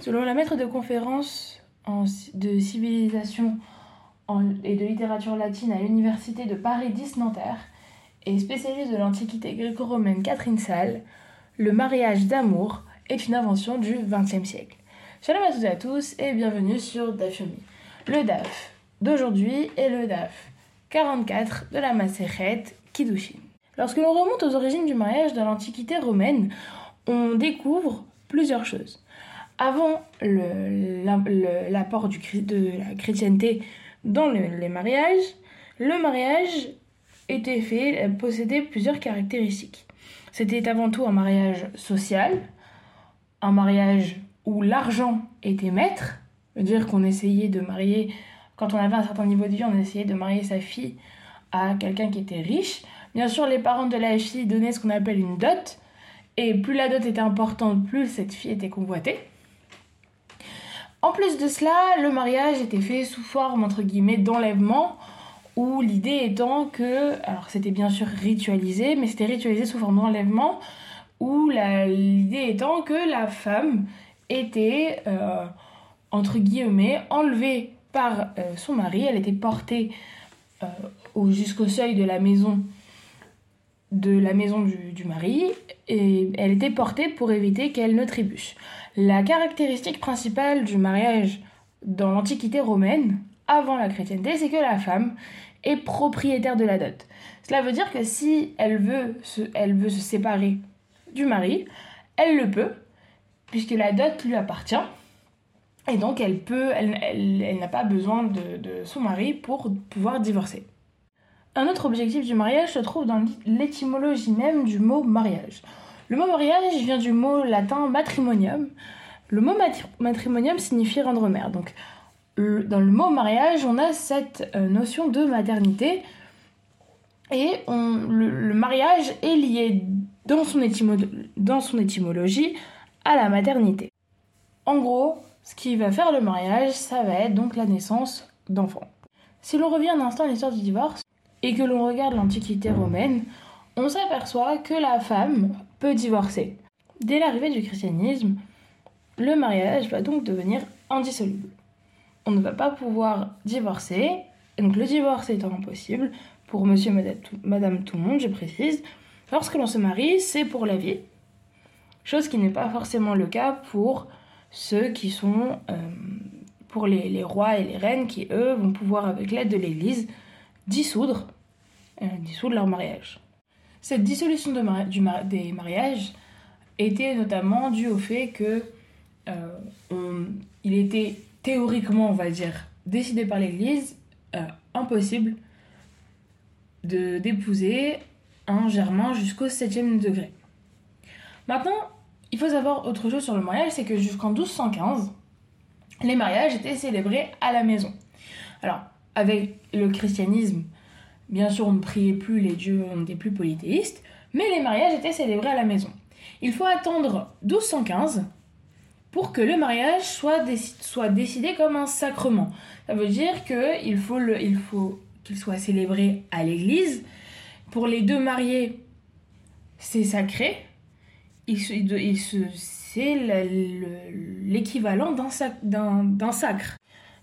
Selon la maître de conférence de civilisation et de littérature latine à l'université de Paris 10 Nanterre et spécialiste de l'antiquité gréco-romaine Catherine Salle, le mariage d'amour est une invention du XXe siècle. Shalom à toutes et à tous et bienvenue sur Dafyomi. Le DAF d'aujourd'hui est le DAF 44 de la Maseret Kiddushin. Lorsque l'on remonte aux origines du mariage dans l'Antiquité romaine, on découvre plusieurs choses. Avant l'apport de la chrétienté dans les mariages, le mariage était fait, possédait plusieurs caractéristiques. C'était avant tout un mariage social, un mariage où l'argent était maître, c'est-à-dire qu'on essayait de marier, quand on avait un certain niveau de vie, on essayait de marier sa fille à quelqu'un qui était riche. Bien sûr, les parents de la fille donnaient ce qu'on appelle une dot, et plus la dot était importante, plus cette fille était convoitée. En plus de cela, le mariage était fait sous forme entre guillemets d'enlèvement, où l'idée étant que, alors c'était bien sûr ritualisé, mais c'était ritualisé sous forme d'enlèvement, où l'idée étant que la femme était, euh, entre guillemets, enlevée par euh, son mari, elle était portée euh, jusqu'au seuil de la maison de la maison du, mari et elle était portée pour éviter qu'elle ne trébuche. La caractéristique principale du mariage dans l'Antiquité romaine, avant la chrétienté, c'est que la femme est propriétaire de la dot. Cela veut dire que si elle veut se, elle veut se séparer du mari, elle le peut, puisque la dot lui appartient. Et donc elle peut, elle, elle, n'a pas besoin de, de son mari pour pouvoir divorcer. Un autre objectif du mariage se trouve dans l'étymologie même du mot mariage. Le mot mariage vient du mot latin matrimonium. Le mot matrimonium signifie rendre mère. Donc, dans le mot mariage, on a cette euh, notion de maternité. Et le, mariage est lié dans son, dans son étymologie à la maternité. En gros, ce qui va faire le mariage, ça va être donc la naissance d'enfants. Si l'on revient un instant à l'histoire du divorce, et que l'on regarde l'Antiquité romaine, on s'aperçoit que la femme peut divorcer. Dès l'arrivée du christianisme, le mariage va donc devenir indissoluble. On ne va pas pouvoir divorcer, donc le divorce étant impossible pour monsieur, madame, tout le monde, je précise, lorsque l'on se marie, c'est pour la vie. Chose qui n'est pas forcément le cas pour ceux qui sont, euh, pour les rois et les reines qui, eux, vont pouvoir, avec l'aide de l'Église, dissoudre, euh, dissoudre leur mariage. Cette dissolution de du des mariages était notamment due au fait que euh, il était théoriquement, on va dire, décidé par l'Église, euh, impossible de d'épouser un germain jusqu'au 7e degré. Maintenant, il faut savoir autre chose sur le mariage, c'est que jusqu'en 1215, les mariages étaient célébrés à la maison. Alors, avec le christianisme, bien sûr, on ne priait plus les dieux, on plus polythéistes, mais les mariages étaient célébrés à la maison. Il faut attendre 1215 pour que le mariage soit, soit décidé comme un sacrement. Ça veut dire qu'il faut qu'il soit célébré à l'église. Pour les deux mariés, c'est sacré. Il, il, c'est l'équivalent d'un sacre.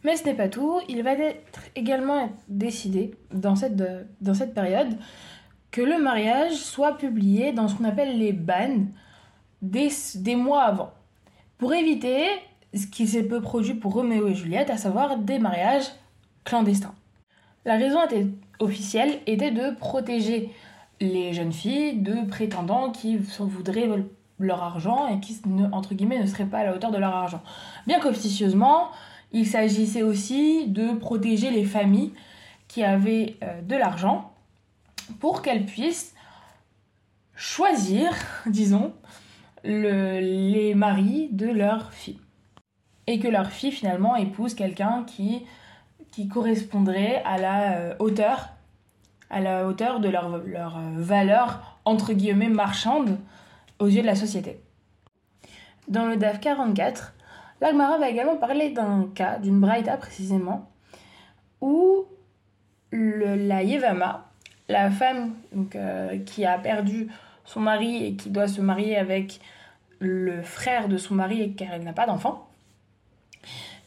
Mais ce n'est pas tout, il va être également décidé dans cette, dans cette période que le mariage soit publié dans ce qu'on appelle les bannes des, des mois avant, pour éviter ce qui s'est peu produit pour Roméo et Juliette, à savoir des mariages clandestins. La raison était, officielle était de protéger les jeunes filles de prétendants qui voudraient leur argent et qui, entre guillemets, ne seraient pas à la hauteur de leur argent. Bien qu'officieusement, il s'agissait aussi de protéger les familles qui avaient euh, de l'argent pour qu'elles puissent choisir, disons, les maris de leurs filles. Et que leur fille finalement épouse quelqu'un qui, correspondrait à la euh, hauteur, à la hauteur de leur, leur valeur entre guillemets marchande aux yeux de la société. Dans le DAF 44, L'Agmara va également parler d'un cas, d'une braïta précisément, où la Yevama, la femme euh, qui a perdu son mari et qui doit se marier avec le frère de son mari car elle n'a pas d'enfant,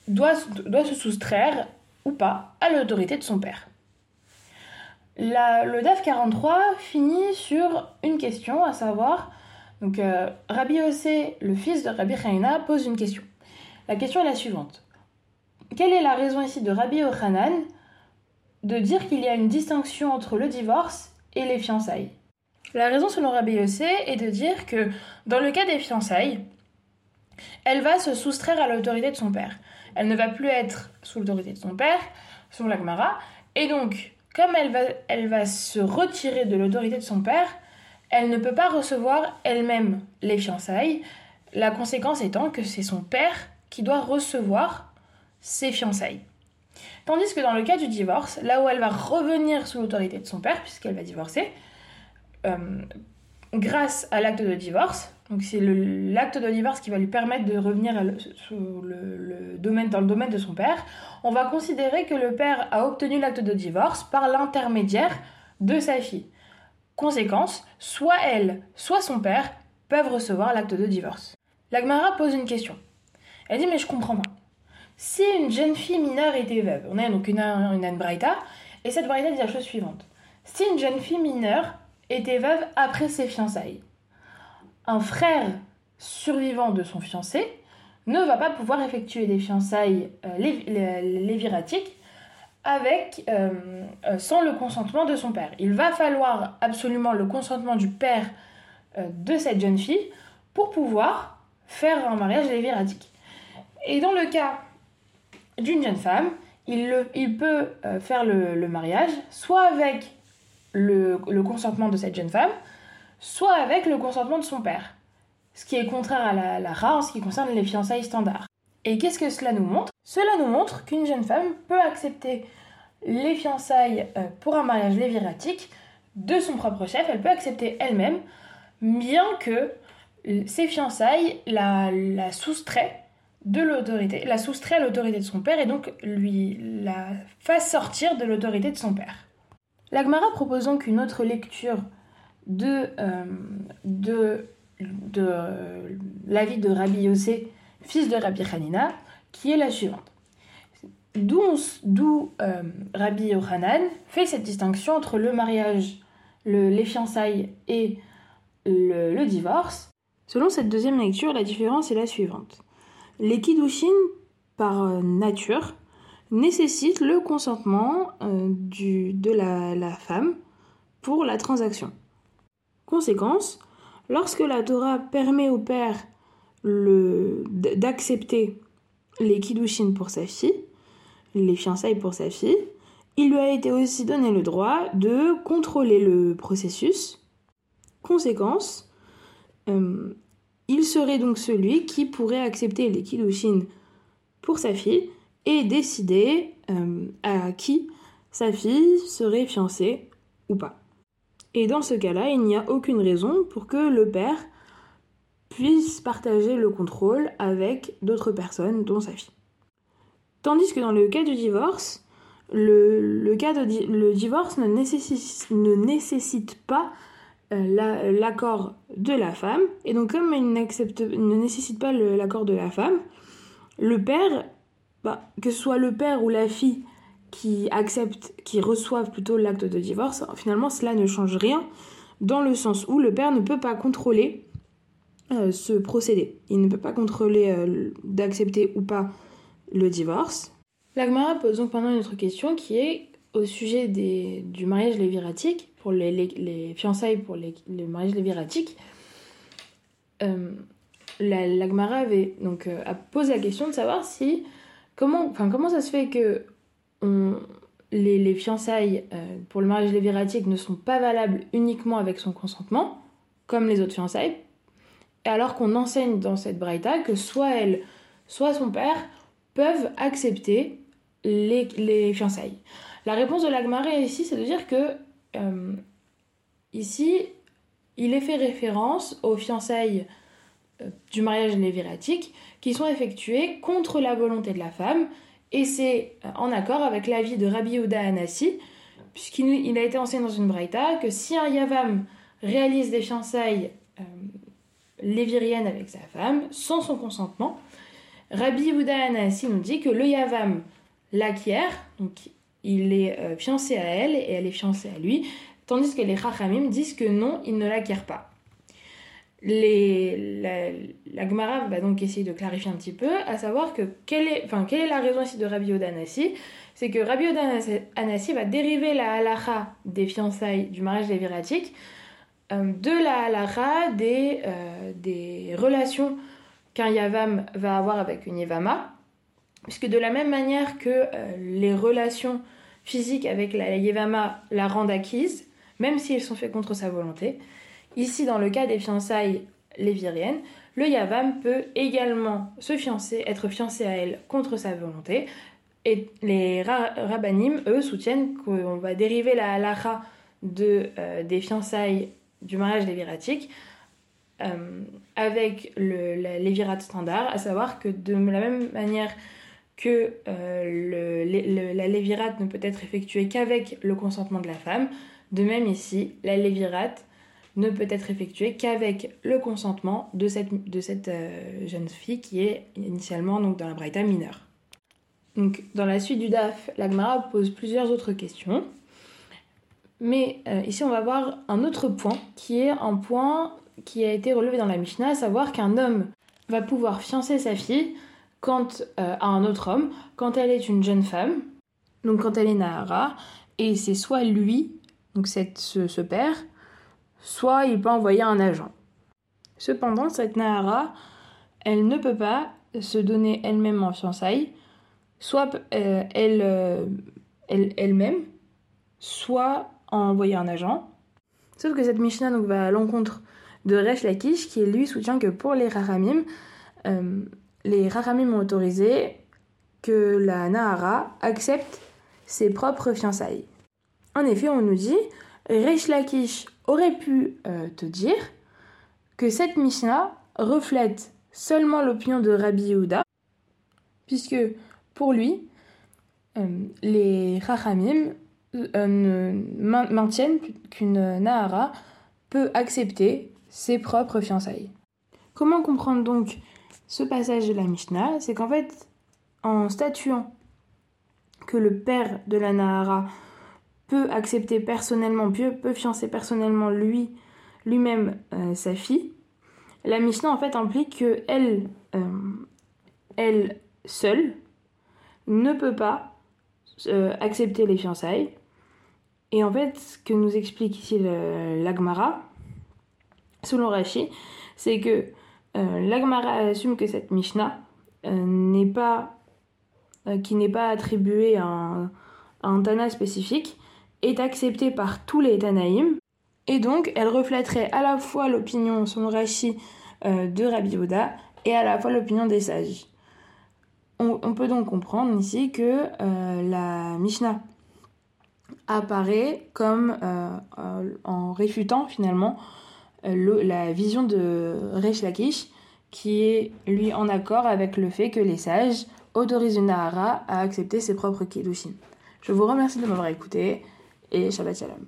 doit, se soustraire ou pas à l'autorité de son père. le DAF 43 finit sur une question, à savoir, donc euh, Rabbi Yossé, le fils de Rabbi Chaina, pose une question. La question est la suivante. Quelle est la raison ici de Rabbi Yochanan de dire qu'il y a une distinction entre le divorce et les fiançailles? La raison selon Rabbi Yossé est de dire que dans le cas des fiançailles, elle va se soustraire à l'autorité de son père. Elle ne va plus être sous l'autorité de son père, sous l'Agmara, et donc, comme elle va, elle va se retirer de l'autorité de son père, elle ne peut pas recevoir elle-même les fiançailles, la conséquence étant que c'est son père qui doit recevoir ses fiançailles. Tandis que dans le cas du divorce, là où elle va revenir sous l'autorité de son père, puisqu'elle va divorcer, euh, grâce à l'acte de divorce, donc c'est l'acte de divorce qui va lui permettre de revenir dans le domaine de son père, on va considérer que le père a obtenu l'acte de divorce par l'intermédiaire de sa fille. Conséquence, soit elle, soit son père peuvent recevoir l'acte de divorce. L'Agmara pose une question. Elle dit mais je comprends pas. Si une jeune fille mineure était veuve, on a donc une, une, une et cette braïta dit la chose suivante. Si une jeune fille mineure était veuve après ses fiançailles, un frère survivant de son fiancé ne va pas pouvoir effectuer des fiançailles euh, léviratiques avec, euh, euh, sans le consentement de son père. Il va falloir absolument le consentement du père de cette jeune fille pour pouvoir faire un mariage léviratique. Et dans le cas d'une jeune femme, il, il peut faire le, mariage soit avec le, consentement de cette jeune femme, soit avec le consentement de son père. Ce qui est contraire à la, la en ce qui concerne les fiançailles standards. Et qu'est-ce que cela nous montre? Cela nous montre qu'une jeune femme peut accepter les fiançailles euh, pour un mariage léviratique de son propre chef, elle peut accepter elle-même, bien que ses fiançailles la, la soustraient de l'autorité, la soustrait à l'autorité de son père et donc lui la fasse sortir de l'autorité de son père. L'Agmara propose donc une autre lecture de, euh, de, de l'avis de Rabbi Yossé, fils de Rabbi Hanina, qui est la suivante. D'où euh, Rabbi Yohanan fait cette distinction entre le mariage, le, les fiançailles et le, le, divorce. Selon cette deuxième lecture, la différence est la suivante. Les kiddushin, par euh, nature, nécessitent le consentement euh, de la, femme pour la transaction. Conséquence, lorsque la Torah permet au père d'accepter les kiddushin pour sa fille, les fiançailles pour sa fille, il lui a été aussi donné le droit de contrôler le processus. Conséquence, euh, il serait donc celui qui pourrait accepter les kiddushin pour sa fille et décider euh, à qui sa fille serait fiancée ou pas. Et dans ce cas-là, il n'y a aucune raison pour que le père puisse partager le contrôle avec d'autres personnes, dont sa fille. Tandis que dans le cas du divorce, le, divorce ne nécessite pas euh, l'accord de la femme, et donc comme il ne nécessite pas l'accord de la femme, le père, bah, que ce soit le père ou la fille qui acceptent, qui reçoivent plutôt l'acte de divorce, finalement cela ne change rien dans le sens où le père ne peut pas contrôler euh, ce procédé. Il ne peut pas contrôler euh, d'accepter ou pas le divorce. L'Agmara pose donc pendant une autre question qui est au sujet des, du mariage léviratique, pour les, les, fiançailles pour les, le mariage léviratique. Euh, L'Agmara avait donc euh, a posé la question de savoir si comment, enfin comment ça se fait que les, fiançailles euh, pour le mariage léviratique ne sont pas valables uniquement avec son consentement, comme les autres fiançailles, alors qu'on enseigne dans cette braïta que soit elle, soit son père peuvent accepter les, fiançailles. La réponse de l'Agmaré ici, c'est de dire que euh, ici, il est fait référence aux fiançailles euh, du mariage léviratique qui sont effectuées contre la volonté de la femme et c'est euh, en accord avec l'avis de Rabbi Yehuda Anassi, puisqu'il a été enseigné dans une braïta que si un Yavam réalise des fiançailles léviriennes avec sa femme, sans son consentement, Rabbi Yehuda Anassi nous dit que le Yavam l'acquiert, il est euh, fiancé à elle et elle est fiancée à lui, tandis que les Chachamim disent que non, il ne l'acquiert pas. La, Gemara va donc essayer de clarifier un petit peu, à savoir que quelle est, la raison ici de Rabbi Yehuda Anassi C'est que Rabbi Yehuda Anassi va dériver la halacha des fiançailles du mariage léviratique euh, de la halacha des, euh, des relations qu'un Yavam va avoir avec une Yevama, puisque de la même manière que euh, les relations physiques avec la Yevama la rendent acquise, même si elles sont faites contre sa volonté, ici dans le cas des fiançailles léviriennes, le Yavam peut également se fiancer, être fiancé à elle contre sa volonté, et les rabbanim, eux, soutiennent qu'on va dériver la halacha de, des fiançailles du mariage léviratique euh, avec le, la lévirate standard, à savoir que de la même manière que euh, la lévirate ne peut être effectuée qu'avec le consentement de la femme, de même ici, la lévirate ne peut être effectuée qu'avec le consentement de cette, de cette euh, jeune fille qui est initialement donc, dans la braïta mineure. Donc, dans la suite du DAF, l'Agmara pose plusieurs autres questions. Mais euh, ici, on va voir un autre point qui est un point qui a été relevé dans la Mishnah, à savoir qu'un homme va pouvoir fiancer sa fille quand, euh, à un autre homme quand elle est une jeune femme, donc quand elle est Nahara, et c'est soit lui, donc cette, ce, père, soit il peut envoyer un agent. Cependant, cette Nahara, elle ne peut pas se donner elle-même en fiançailles, soit euh, elle, elle, elle-même, soit envoyer un agent. Sauf que cette Mishnah donc, va à l'encontre de Resh Lakish qui lui soutient que pour les Rahamim, euh, les Rahamim ont autorisé que la Nahara accepte ses propres fiançailles. En effet, on nous dit, Resh Lakish aurait pu euh, te dire que cette Mishnah reflète seulement l'opinion de Rabbi Yehuda, puisque pour lui, euh, les Rahamim euh, maintiennent qu'une Nahara peut accepter ses propres fiançailles. Comment comprendre donc ce passage de la Mishnah C'est qu'en fait, en statuant que le père de la Nahara peut accepter personnellement, peut, fiancer personnellement lui, lui-même euh, sa fille, la Mishnah en fait implique que elle, euh, elle seule ne peut pas accepter les fiançailles. Et en fait, ce que nous explique ici l'Agmara, selon Rashi, c'est que euh, l'Agmara assume que cette Mishnah euh, n'est pas, euh, qui n'est pas attribuée à un, Tana spécifique, est acceptée par tous les Tanaïm, et donc elle reflèterait à la fois l'opinion, selon Rashi, de Rabbi Oda, et à la fois l'opinion des sages. On, peut donc comprendre ici que la Mishnah apparaît comme en réfutant finalement la vision de Resh Lakish qui est lui en accord avec le fait que les sages autorisent une Nahara à accepter ses propres Kiddushin. Je vous remercie de m'avoir écouté et Shabbat Shalom.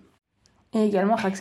Et également Chag